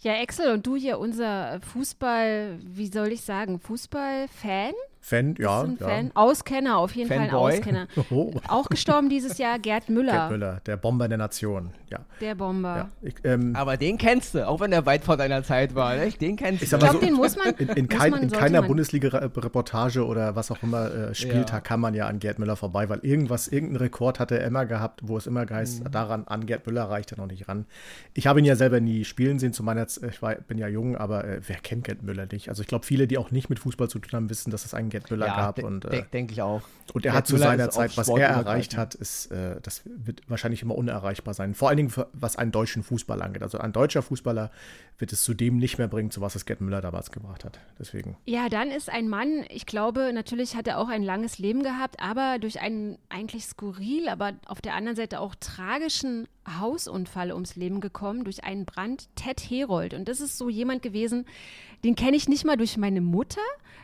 Ja, Axel, und du hier, unser Fußball, wie soll ich sagen, Fußballfan? Fan, ja. ja. Fan. Auskenner, auf jeden Fanboy. Fall ein Auskenner. Oh. Auch gestorben dieses Jahr, Gerd Müller. Gerd Müller, der Bomber der Nation, ja. Der Bomber. Ja. Ich, ähm, Aber den kennst du, auch wenn er weit vor deiner Zeit war. Nicht? Den kennst ich du. Ich glaube, so, den muss man. In, in, kein, man, in keiner Bundesliga-Reportage oder was auch immer äh, Spieltag ja. kann man ja an Gerd Müller vorbei, weil irgendwas, irgendein Rekord hat er immer gehabt, wo es immer heißt, mhm. daran, an Gerd Müller reicht er noch nicht ran. Ich habe ihn ja selber nie spielen sehen, zu meiner Zeit, ich war, bin ja jung, aber äh, wer kennt Gerd Müller nicht? Also ich glaube, viele, die auch nicht mit Fußball zu tun haben, wissen, dass es einen Gerd Müller gab und äh, denke ich auch. Und er hat zu seiner Zeit, was er erreicht hat, ist, äh, das wird wahrscheinlich immer unerreichbar sein. Vor allen Dingen, für, was einen deutschen Fußball angeht. Also ein deutscher Fußballer wird es zu dem nicht mehr bringen, zu was es Gerd Müller damals gebracht hat. Deswegen. Ja, dann ist ein Mann, ich glaube, natürlich hat er auch ein langes Leben gehabt, aber durch einen eigentlich skurril, aber auf der anderen Seite auch tragischen Hausunfall ums Leben gekommen, durch einen Brand, Ted Herold. Und das ist so jemand gewesen, den kenne ich nicht mal durch meine Mutter,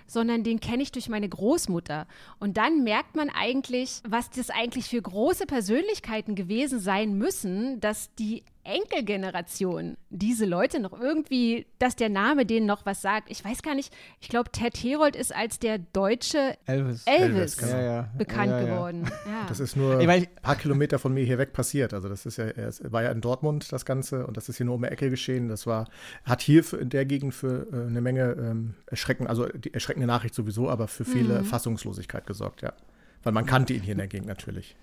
sondern den kenne ich durch meine Großmutter. Und dann merkt man eigentlich, was das eigentlich für große Persönlichkeiten gewesen sein müssen, dass die Enkelgeneration diese Leute noch irgendwie, dass der Name denen noch was sagt. Ich weiß gar nicht, ich glaube, Ted Herold ist als der deutsche Elvis, Elvis, Elvis genau. ja, ja. bekannt ja, geworden. Das ist nur ich mein, ein paar Kilometer von mir hier weg passiert. Also das ist ja, es war ja in Dortmund das Ganze und das ist hier nur um die Ecke geschehen. Das war, hat hier in der Gegend für äh, eine Menge ähm, erschrecken, also die erschreckende Nachricht sowieso, aber für viele mhm. Fassungslosigkeit gesorgt, ja. Weil man kannte ihn hier in der Gegend natürlich.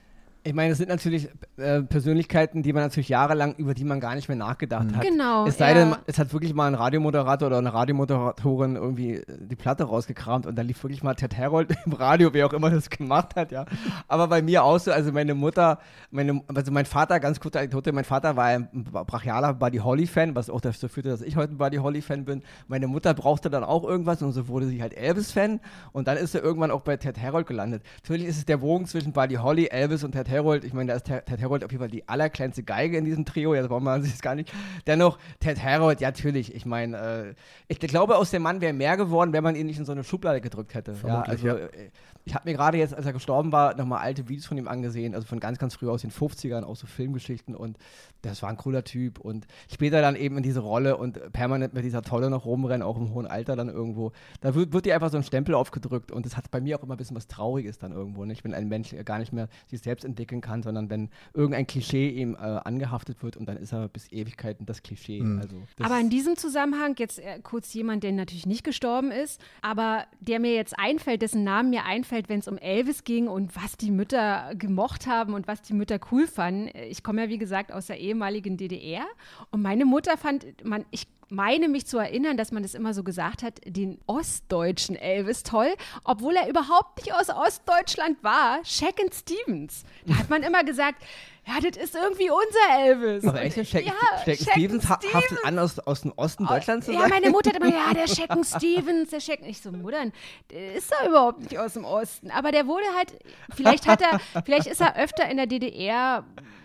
Ich meine, es sind natürlich äh, Persönlichkeiten, die man natürlich jahrelang, über die man gar nicht mehr nachgedacht mhm. hat. Genau. Es sei ja. denn, es hat wirklich mal ein Radiomoderator oder eine Radiomoderatorin irgendwie äh, die Platte rausgekramt und da lief wirklich mal Ted Herold im Radio, wer auch immer das gemacht hat, ja. Aber bei mir auch so, also meine Mutter, meine, also mein Vater, ganz kurze Anekdote, mein Vater war ein brachialer Buddy Holly-Fan, was auch dazu führte, dass ich heute ein Buddy Holly-Fan bin. Meine Mutter brauchte dann auch irgendwas und so wurde sie halt Elvis-Fan und dann ist er irgendwann auch bei Ted Herold gelandet. Natürlich ist es der Bogen zwischen Buddy Holly, Elvis und Ted Herold, ich meine, da ist Ted, Ted Herold auf jeden Fall die allerkleinste Geige in diesem Trio, jetzt brauchen wir sich gar nicht. Dennoch, Ted Herold, ja, natürlich, ich meine, äh, ich glaube, aus dem Mann wäre mehr geworden, wenn man ihn nicht in so eine Schublade gedrückt hätte. Vermutlich, ja, also, ja. äh, ich habe mir gerade jetzt, als er gestorben war, nochmal alte Videos von ihm angesehen, also von ganz, ganz früh aus den 50ern, auch so Filmgeschichten und das war ein cooler Typ und später dann eben in diese Rolle und permanent mit dieser Tolle noch rumrennen, auch im hohen Alter dann irgendwo. Da wird, wird dir einfach so ein Stempel aufgedrückt und das hat bei mir auch immer ein bisschen was Trauriges dann irgendwo, nicht? Wenn ein Mensch gar nicht mehr sich selbst entwickeln kann, sondern wenn irgendein Klischee ihm äh, angehaftet wird und dann ist er bis Ewigkeiten das Klischee. Mhm. Also, das Aber in diesem Zusammenhang jetzt äh, kurz jemand, der natürlich nicht gestorben ist, aber der mir jetzt einfällt, dessen Namen mir einfällt, wenn es um Elvis ging und was die Mütter gemocht haben und was die Mütter cool fanden. Ich komme ja, wie gesagt, aus der ehemaligen DDR und meine Mutter fand, man, ich meine mich zu erinnern, dass man das immer so gesagt hat, den ostdeutschen Elvis toll, obwohl er überhaupt nicht aus Ostdeutschland war, Shacken Stevens. Da hat man immer gesagt, ja, das ist irgendwie unser Elvis. aber echt, Shaq, ja, Shaq Shacken Stevens Stevens. haftet an, aus, aus dem Osten Deutschlands zu Ja, sein? meine Mutter hat immer, ja, der Shacken Stevens, der Shacken. Ich so, Mutter, der ist doch überhaupt nicht aus dem Osten. Aber der wurde halt, vielleicht hat er, vielleicht ist er öfter in der DDR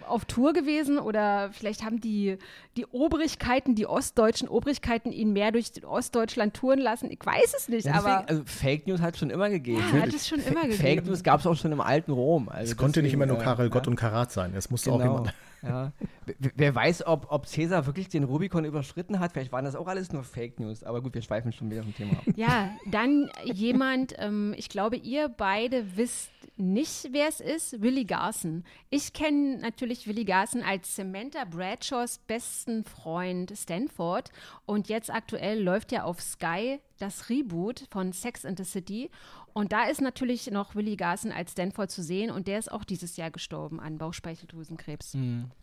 auf Tour gewesen oder vielleicht haben die, die Obrigkeiten, die ostdeutschen Obrigkeiten ihn mehr durch Ostdeutschland touren lassen. Ich weiß es nicht, Ja, deswegen, aber also Fake News hat es schon immer gegeben. ja, hat es schon immer Fake gegeben. News gab es auch schon im alten Rom. Also Es konnte nicht immer nur äh, Karel Gott und Karat sein. Es musste auch Genau. jemand. Ja. Wer- weiß, ob, ob Cäsar wirklich den Rubikon überschritten hat. Vielleicht waren das auch alles nur Fake News. Aber gut, wir schweifen schon wieder vom Thema ab. Ja, dann jemand, ähm, ich glaube, ihr beide wisst nicht, wer es ist, Willie Garson. Ich kenne natürlich Willie Garson als Samantha Bradshaws besten Freund Stanford und jetzt aktuell läuft ja auf Sky das Reboot von Sex and the City und da ist natürlich noch Willie Garson als Stanford zu sehen und der ist auch dieses Jahr gestorben an Bauchspeicheldrüsenkrebs.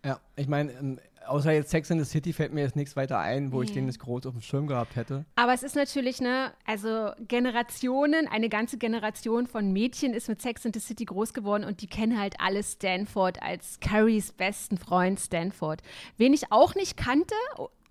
Ja, ich meine, ähm, außer jetzt Sex in the City fällt mir jetzt nichts weiter ein, wo ich Nee. den jetzt groß auf dem Schirm gehabt hätte. Aber es ist natürlich, ne, also Generationen, eine ganze Generation von Mädchen ist mit Sex in the City groß geworden und die kennen halt alle Stanford als Carries besten Freund Stanford. Wen ich auch nicht kannte,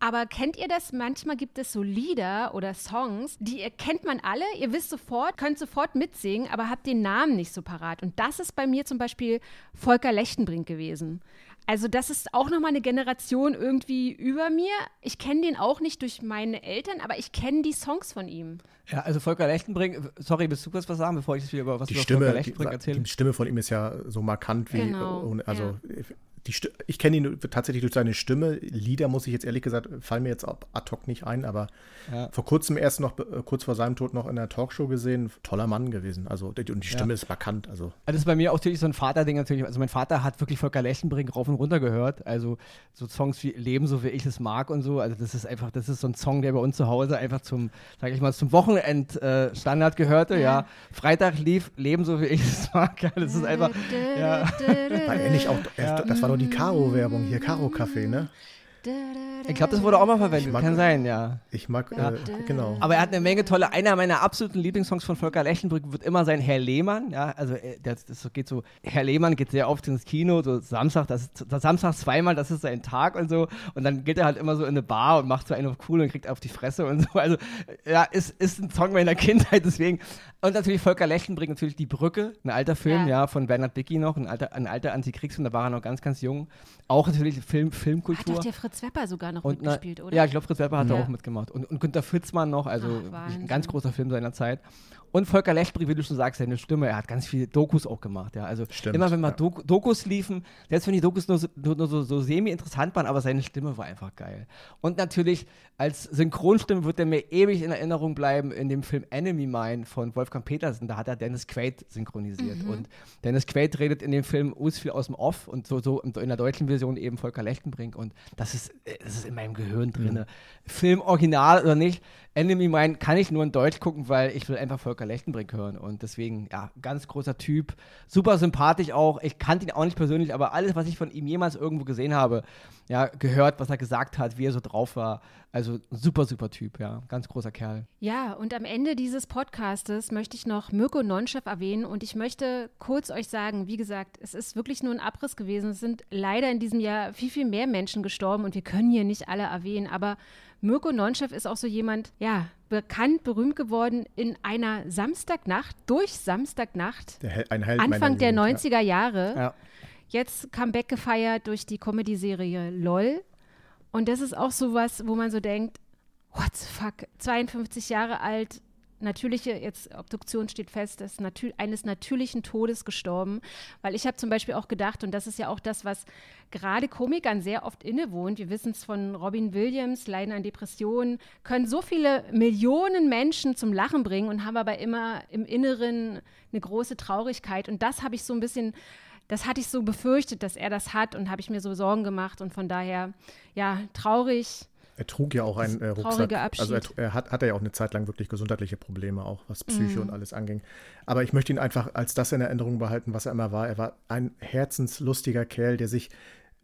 aber kennt ihr das? Manchmal gibt es so Lieder oder Songs, die ihr kennt man alle, ihr wisst sofort, könnt sofort mitsingen, aber habt den Namen nicht so parat. Und das ist bei mir zum Beispiel Volker Lechtenbrink gewesen. Also das ist auch nochmal eine Generation irgendwie über mir. Ich kenne den auch nicht durch meine Eltern, aber ich kenne die Songs von ihm. Ja, also Volker Lechtenbrink, sorry, willst du kurz was sagen, bevor ich jetzt wieder über was Die über Stimme, Volker die, Lechtenbrink erzähle? die Stimme von ihm ist ja so markant wie. Genau, also, ja. Die ich kenne ihn tatsächlich durch seine Stimme. Lieder, muss ich jetzt ehrlich gesagt, fallen mir jetzt ad hoc nicht ein, aber Ja. vor kurzem erst noch, äh, kurz vor seinem Tod noch in der Talkshow gesehen. Toller Mann gewesen. Also, die- und die Stimme ist markant. Also, Also Das ist bei mir auch natürlich so ein Vaterding natürlich. Also mein Vater hat wirklich Volker Lechtenbrink rauf und runter gehört. Also so Songs wie Leben so wie ich es mag und so. Also das ist einfach, das ist so ein Song, der bei uns zu Hause einfach zum, sag ich mal, zum Wochenend äh, Standard gehörte. Ja. Freitag lief Leben so wie ich es mag. Ja, das ist einfach. Ja. war er nicht auch, er, das war doch die Caro-Werbung hier, Caro-Café, ne? Ich glaube, das wurde auch mal verwendet. mag- Kann sein, ja. Ich mag, äh, genau. Aber er hat eine Menge tolle, einer meiner absoluten Lieblingssongs von Volker Lechtenbrück wird immer sein Herr Lehmann, ja, also äh, das, das geht so, Herr Lehmann geht sehr oft ins Kino, so Samstag, das ist, das Samstag zweimal, das ist sein Tag und so und dann geht er halt immer so in eine Bar und macht so einen auf cool und kriegt auf die Fresse und so, also äh, ja, ist, ist ein Song meiner Kindheit, deswegen und natürlich Volker Lechtenbrink, natürlich Die Brücke, ein alter Film, Ja. ja, von Bernhard Bicky noch, ein alter, ein alter Antikriegsfilm, da war er noch ganz, ganz jung, auch natürlich Film, Hat Filmkultur. doch der Fritz Wepper sogar noch Und na, mitgespielt, oder? Ja, ich glaube, Fritz Wepper hat da Ja. auch mitgemacht. Und, und Günter Fitzmann noch, also Ach, ein ganz großer Film seiner Zeit. Und Volker Lechtenbrink, wie du schon sagst, seine Stimme, er hat ganz viele Dokus auch gemacht. Ja. Also Stimmt, immer wenn mal ja. Doku, Dokus liefen, selbst wenn die Dokus nur, so- nur, nur so, so semi-interessant waren, aber seine Stimme war einfach geil. Und natürlich als Synchronstimme wird er mir ewig in Erinnerung bleiben in dem Film Enemy Mine von Wolfgang Petersen. Da hat er Dennis Quaid synchronisiert. Mhm. Und Dennis Quaid redet in dem Film us viel aus dem Off und so, so in der deutschen Version eben Volker Lechtenbrink. Und das ist, äh, das ist in meinem Gehirn drin. Film original oder nicht, Enemy Mine kann ich nur in Deutsch gucken, weil ich will einfach Volker Lechtenbrink hören. Und deswegen, ja, ganz großer Typ. Super sympathisch auch. Ich kannte ihn auch nicht persönlich, aber alles, was ich von ihm jemals irgendwo gesehen habe, ja, gehört, was er gesagt hat, wie er so drauf war. Also super, super Typ, ja. Ganz großer Kerl. Ja, und am Ende dieses Podcastes möchte ich noch Mirko Nonchef erwähnen und ich möchte kurz euch sagen, wie gesagt, es ist wirklich nur ein Abriss gewesen. Es sind leider in diesem Jahr viel, viel mehr Menschen gestorben und wir können hier nicht alle erwähnen, aber Mirko Nonchef ist auch so jemand, ja, bekannt, berühmt geworden in einer Samstagnacht, durch Samstagnacht, Der Anfang der Jugend, 90er Jahre. Ja. jetzt Comeback gefeiert durch die Comedy-Serie LOL. Und das ist auch sowas, wo man so denkt, what the fuck, 52 Jahre alt, natürliche, jetzt Obduktion steht fest, ist natür eines natürlichen Todes gestorben. Weil ich habe zum Beispiel auch gedacht, und das ist ja auch das, was gerade Komikern sehr oft innewohnt, wir wissen es von Robin Williams, Leiden an Depressionen, können so viele Millionen Menschen zum Lachen bringen und haben aber immer im Inneren eine große Traurigkeit. Und das habe ich so ein bisschen das hatte ich so befürchtet, dass er das hat und habe ich mir so Sorgen gemacht und von daher, ja, traurig, er trug ja auch einen äh, Rucksack. Also er, er, hat, hatte ja auch eine Zeit lang wirklich gesundheitliche Probleme, auch was Psyche mm. und alles anging. Aber ich möchte ihn einfach als das in Erinnerung behalten, was er immer war. Er war ein herzenslustiger Kerl, der sich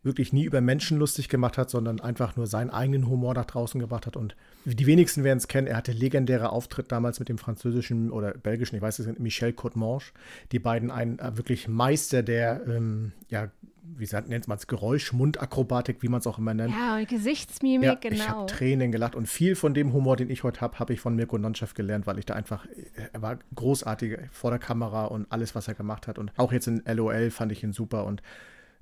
wirklich nie über Menschen lustig gemacht hat, sondern einfach nur seinen eigenen Humor nach draußen gebracht hat. Und die wenigsten werden es kennen, er hatte legendäre Auftritt damals mit dem französischen oder belgischen, ich weiß es nicht, Michel Cotemanche. Die beiden ein äh, wirklich Meister der ähm, ja, wie nennt man es, Geräusch, Mundakrobatik, wie man es auch immer nennt. Ja, und Gesichtsmimik, ja, genau. Ich habe Tränen gelacht und viel von dem Humor, den ich heute habe, habe ich von Mirko Nonchev gelernt, weil ich da einfach, er war großartig vor der Kamera und alles, was er gemacht hat. Und auch jetzt in LOL fand ich ihn super und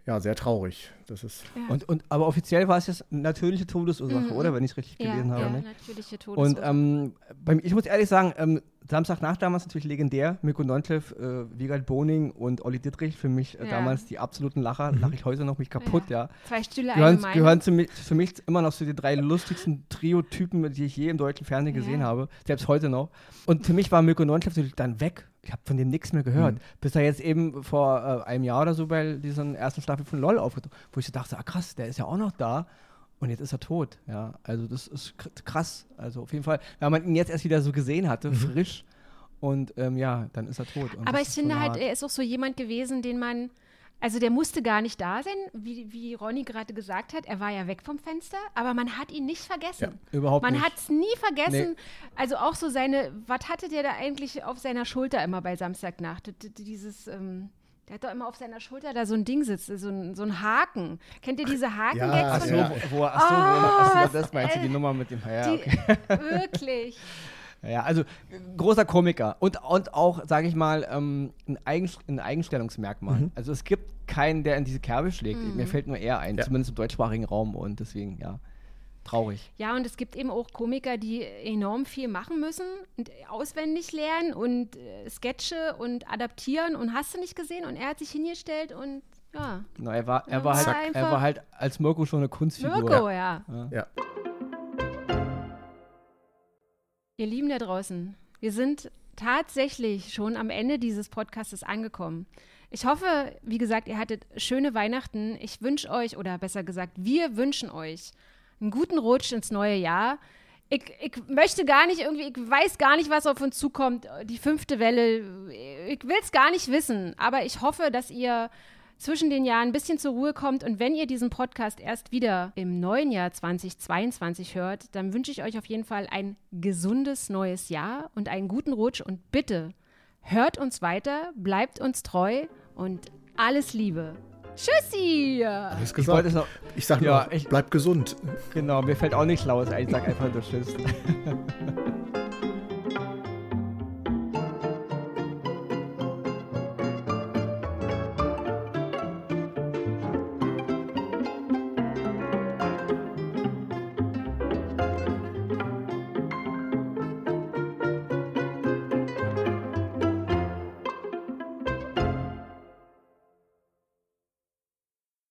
ja, sehr traurig. Das ist ja. und, und, aber offiziell war es jetzt natürliche Todesursache, mhm. oder? Wenn ich es richtig gelesen ja, habe. Ja, ne? natürliche Todesursache. Und ähm, ich muss ehrlich sagen, ähm, Samstagnacht damals natürlich legendär. Mirko Nontlev, äh, Wiegald Boning und Olli Dittrich. Für mich äh, ja. damals die absoluten Lacher. Lache ich heute noch mich kaputt, ja. ja. Zwei Stühle gehören, gehören zu mich, für mich immer noch zu den drei lustigsten Trio-Typen, die ich je im deutschen Fernsehen gesehen habe. Selbst heute noch. Und für mich war Mirko Nontlev natürlich dann weg. Ich habe von dem nichts mehr gehört. Mhm. Bis er jetzt eben vor äh, einem Jahr oder so bei dieser ersten Staffel von LOL aufgetaucht wo ich so dachte, ah krass, der ist ja auch noch da. Und jetzt ist er tot, ja. Also das ist krass. Also auf jeden Fall, weil man ihn jetzt erst wieder so gesehen hatte, mhm. frisch. Und ähm, ja, dann ist er tot. Und Aber ich finde so halt, er ist auch so jemand gewesen, den man, also der musste gar nicht da sein, wie, wie Ronny gerade gesagt hat. Er war ja weg vom Fenster, aber man hat ihn nicht vergessen. Ja, überhaupt man nicht. Man hat es nie vergessen. Nee. Also auch so seine, was hatte der da eigentlich auf seiner Schulter immer bei Samstagnacht? Dieses, ähm, der hat doch immer auf seiner Schulter da so ein Ding sitzen, so ein, so ein Haken. Kennt ihr diese Haken-Gags ja, von ja. Wo, achso, oh, achso, das meinst du, die Nummer mit dem ja, okay. Wirklich. Ja, also großer Komiker und, und auch, sage ich mal, ähm, ein, Eigen, ein Eigenstellungsmerkmal. Mhm. Also es gibt keinen, der in diese Kerbe schlägt. Mhm. Mir fällt nur er ein, ja. zumindest im deutschsprachigen Raum und deswegen, ja traurig. Ja, und es gibt eben auch Komiker, die enorm viel machen müssen und auswendig lernen und äh, Sketche und adaptieren und hast du nicht gesehen und er hat sich hingestellt und ja. Genau, er war, er war, halt, er war halt als Mirko schon eine Kunstfigur. Mirko, ja. ja. ja. Ihr Lieben da draußen, wir sind tatsächlich schon am Ende dieses Podcasts angekommen. Ich hoffe, wie gesagt, ihr hattet schöne Weihnachten. Ich wünsche euch, oder besser gesagt, wir wünschen euch einen guten Rutsch ins neue Jahr. Ich, ich möchte gar nicht irgendwie, ich weiß gar nicht, was auf uns zukommt. Die fünfte Welle, ich will es gar nicht wissen. Aber ich hoffe, dass ihr zwischen den Jahren ein bisschen zur Ruhe kommt. Und wenn ihr diesen Podcast erst wieder im neuen Jahr 2022 hört, dann wünsche ich euch auf jeden Fall ein gesundes neues Jahr und einen guten Rutsch. Und bitte hört uns weiter, bleibt uns treu und alles Liebe. Tschüssi! Alles gesagt. Ich, noch, ich sag ja, nur, ich, bleib gesund. Genau, mir fällt auch nichts Schlaues ein. Ich sag einfach nur Tschüss.